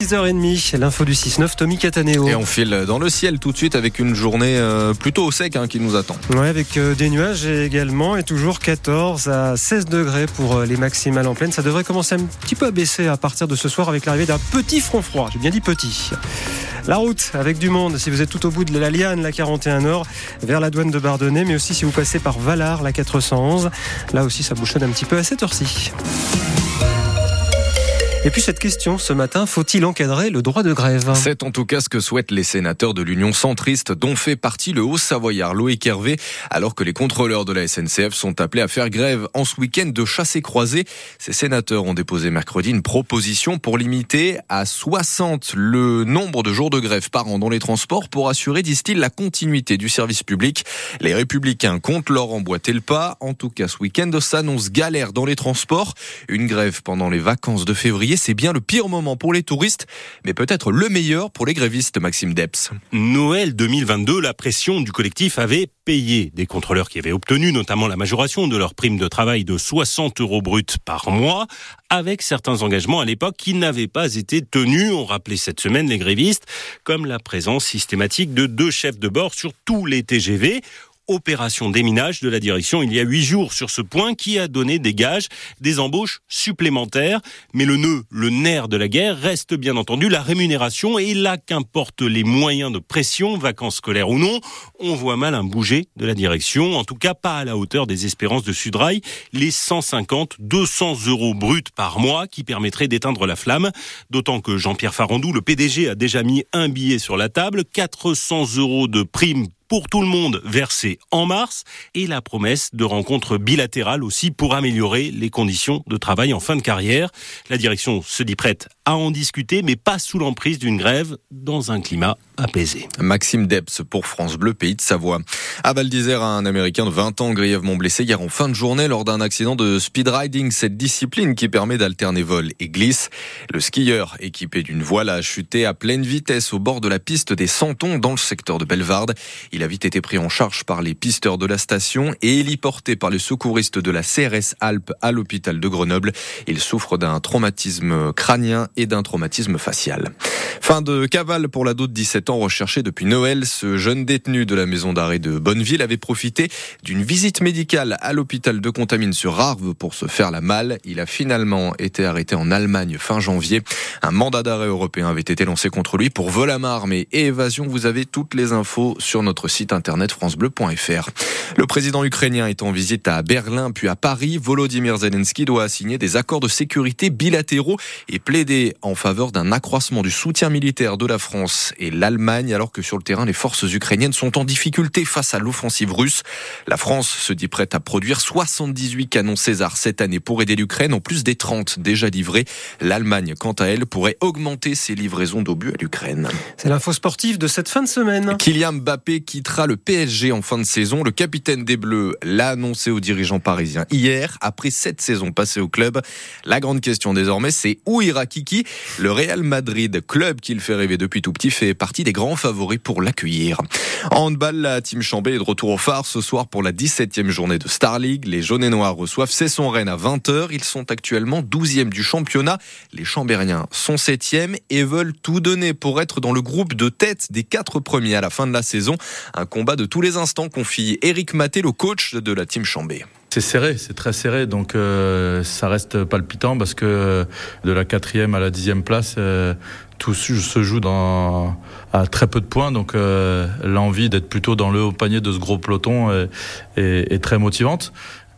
6h30, l'info du 6-9, Tommy Cataneo. Et on file dans le ciel tout de suite avec une journée euh, plutôt au sec hein, qui nous attend. Ouais, avec euh, des nuages également et toujours 14 à 16 degrés pour euh, les maximales en pleine. Ça devrait commencer un petit peu à baisser à partir de ce soir avec l'arrivée d'un petit front froid. J'ai bien dit petit. La route avec du monde si vous êtes tout au bout de la Liane, la 41 Nord, vers la douane de Bardonnay, mais aussi si vous passez par Valar, la 411. Là aussi, ça bouchonne un petit peu à cette heure-ci. Et puis cette question ce matin, faut-il encadrer le droit de grève? C'est en tout cas ce que souhaitent les sénateurs de l'Union centriste dont fait partie le Haut-Savoyard Loïc Hervé, alors que les contrôleurs de la SNCF sont appelés à faire grève en ce week-end de chassé croisé. Ces sénateurs ont déposé mercredi une proposition pour limiter à 60 le nombre de jours de grève par an dans les transports pour assurer, disent-ils, la continuité du service public. Les républicains comptent leur emboîter le pas. En tout cas, ce week-end s'annonce galère dans les transports. Une grève pendant les vacances de février c'est bien le pire moment pour les touristes, mais peut-être le meilleur pour les grévistes, Maxime Deps. Noël 2022, la pression du collectif avait payé des contrôleurs qui avaient obtenu notamment la majoration de leur prime de travail de 60 euros bruts par mois, avec certains engagements à l'époque qui n'avaient pas été tenus. On rappelait cette semaine les grévistes, comme la présence systématique de deux chefs de bord sur tous les TGV opération déminage de la direction il y a huit jours sur ce point qui a donné des gages, des embauches supplémentaires. Mais le nœud, le nerf de la guerre reste bien entendu la rémunération et là qu'importe les moyens de pression, vacances scolaires ou non, on voit mal un bouger de la direction, en tout cas pas à la hauteur des espérances de Sudrail, les 150, 200 euros bruts par mois qui permettraient d'éteindre la flamme, d'autant que Jean-Pierre Farandou, le PDG, a déjà mis un billet sur la table, 400 euros de prime pour tout le monde versé en mars et la promesse de rencontres bilatérales aussi pour améliorer les conditions de travail en fin de carrière. La direction se dit prête à en discuter, mais pas sous l'emprise d'une grève dans un climat apaisé. Maxime Debs pour France Bleu, pays de Savoie. À Val d'Isère, un Américain de 20 ans grièvement blessé hier en fin de journée lors d'un accident de speed riding, cette discipline qui permet d'alterner vol et glisse. Le skieur, équipé d'une voile, a chuté à pleine vitesse au bord de la piste des Santons dans le secteur de Bellevarde. Il a vite été pris en charge par les pisteurs de la station et héliporté par les secouristes de la CRS Alpes à l'hôpital de Grenoble. Il souffre d'un traumatisme crânien et d'un traumatisme facial. Fin de cavale pour l'ado de 17 ans recherché depuis Noël. Ce jeune détenu de la maison d'arrêt de Bonneville avait profité d'une visite médicale à l'hôpital de Contamine sur Arve pour se faire la malle. Il a finalement été arrêté en Allemagne fin janvier. Un mandat d'arrêt européen avait été lancé contre lui pour vol à main armée et évasion. Vous avez toutes les infos sur notre site internet francebleu.fr. Le président ukrainien est en visite à Berlin puis à Paris. Volodymyr Zelensky doit signer des accords de sécurité bilatéraux et plaider en faveur d'un accroissement du soutien militaire de la France et l'Allemagne, alors que sur le terrain, les forces ukrainiennes sont en difficulté face à l'offensive russe. La France se dit prête à produire 78 canons César cette année pour aider l'Ukraine, en plus des 30 déjà livrés. L'Allemagne, quant à elle, pourrait augmenter ses livraisons d'obus à l'Ukraine. C'est l'info sportive de cette fin de semaine. Kylian Mbappé quittera le PSG en fin de saison. Le capitaine des Bleus l'a annoncé aux dirigeants parisiens hier, après sept saisons passées au club. La grande question désormais, c'est où ira Kiki le Real Madrid, club qu'il fait rêver depuis tout petit, fait partie des grands favoris pour l'accueillir. En handball, la team Chambé est de retour au phare ce soir pour la 17e journée de Star League. Les jaunes et noirs reçoivent Cesson Rennes à 20h. Ils sont actuellement 12e du championnat. Les Chambériens sont 7e et veulent tout donner pour être dans le groupe de tête des quatre premiers à la fin de la saison. Un combat de tous les instants confie Eric Maté, le coach de la team Chambé. C'est serré, c'est très serré, donc euh, ça reste palpitant parce que de la quatrième à la dixième place, euh, tout se joue dans, à très peu de points, donc euh, l'envie d'être plutôt dans le haut panier de ce gros peloton est, est très motivante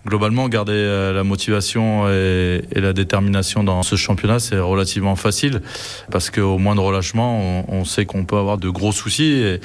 globalement, garder euh, la motivation et, la détermination dans ce championnat, c'est relativement facile parce qu'au moindre relâchement, on, sait qu'on peut avoir de gros soucis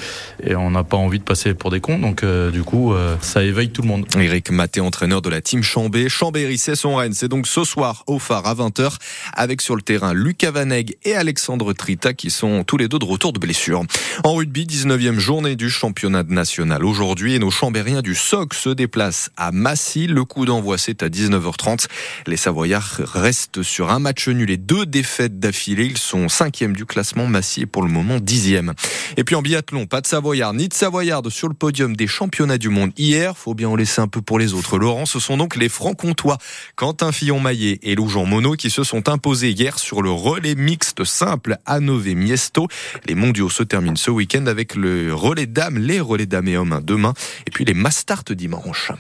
et, on n'a pas envie de passer pour des cons. Donc, euh, du coup, euh, ça éveille tout le monde. Eric Maté, entraîneur de la team Chambé. Chambéry, c'est son Rennes. C'est donc ce soir au phare à 20h avec sur le terrain Lucas Vaneg et Alexandre Trita qui sont tous les deux de retour de blessure. En rugby, 19e journée du championnat national aujourd'hui nos Chambériens du SOC se déplacent à Massy. Le coup d'envoi, c'est à 19h30. Les Savoyards restent sur un match nul et deux défaites d'affilée. Ils sont cinquième du classement, Massier pour le moment dixième. Et puis en biathlon, pas de Savoyard ni de Savoyarde sur le podium des championnats du monde hier. Faut bien en laisser un peu pour les autres. Laurent, ce sont donc les francs-comtois Quentin Fillon-Maillet et Lou Jean Monod qui se sont imposés hier sur le relais mixte simple à Nové Miesto. Les mondiaux se terminent ce week-end avec le relais dames, les relais dames et hommes demain et puis les Mastart dimanche.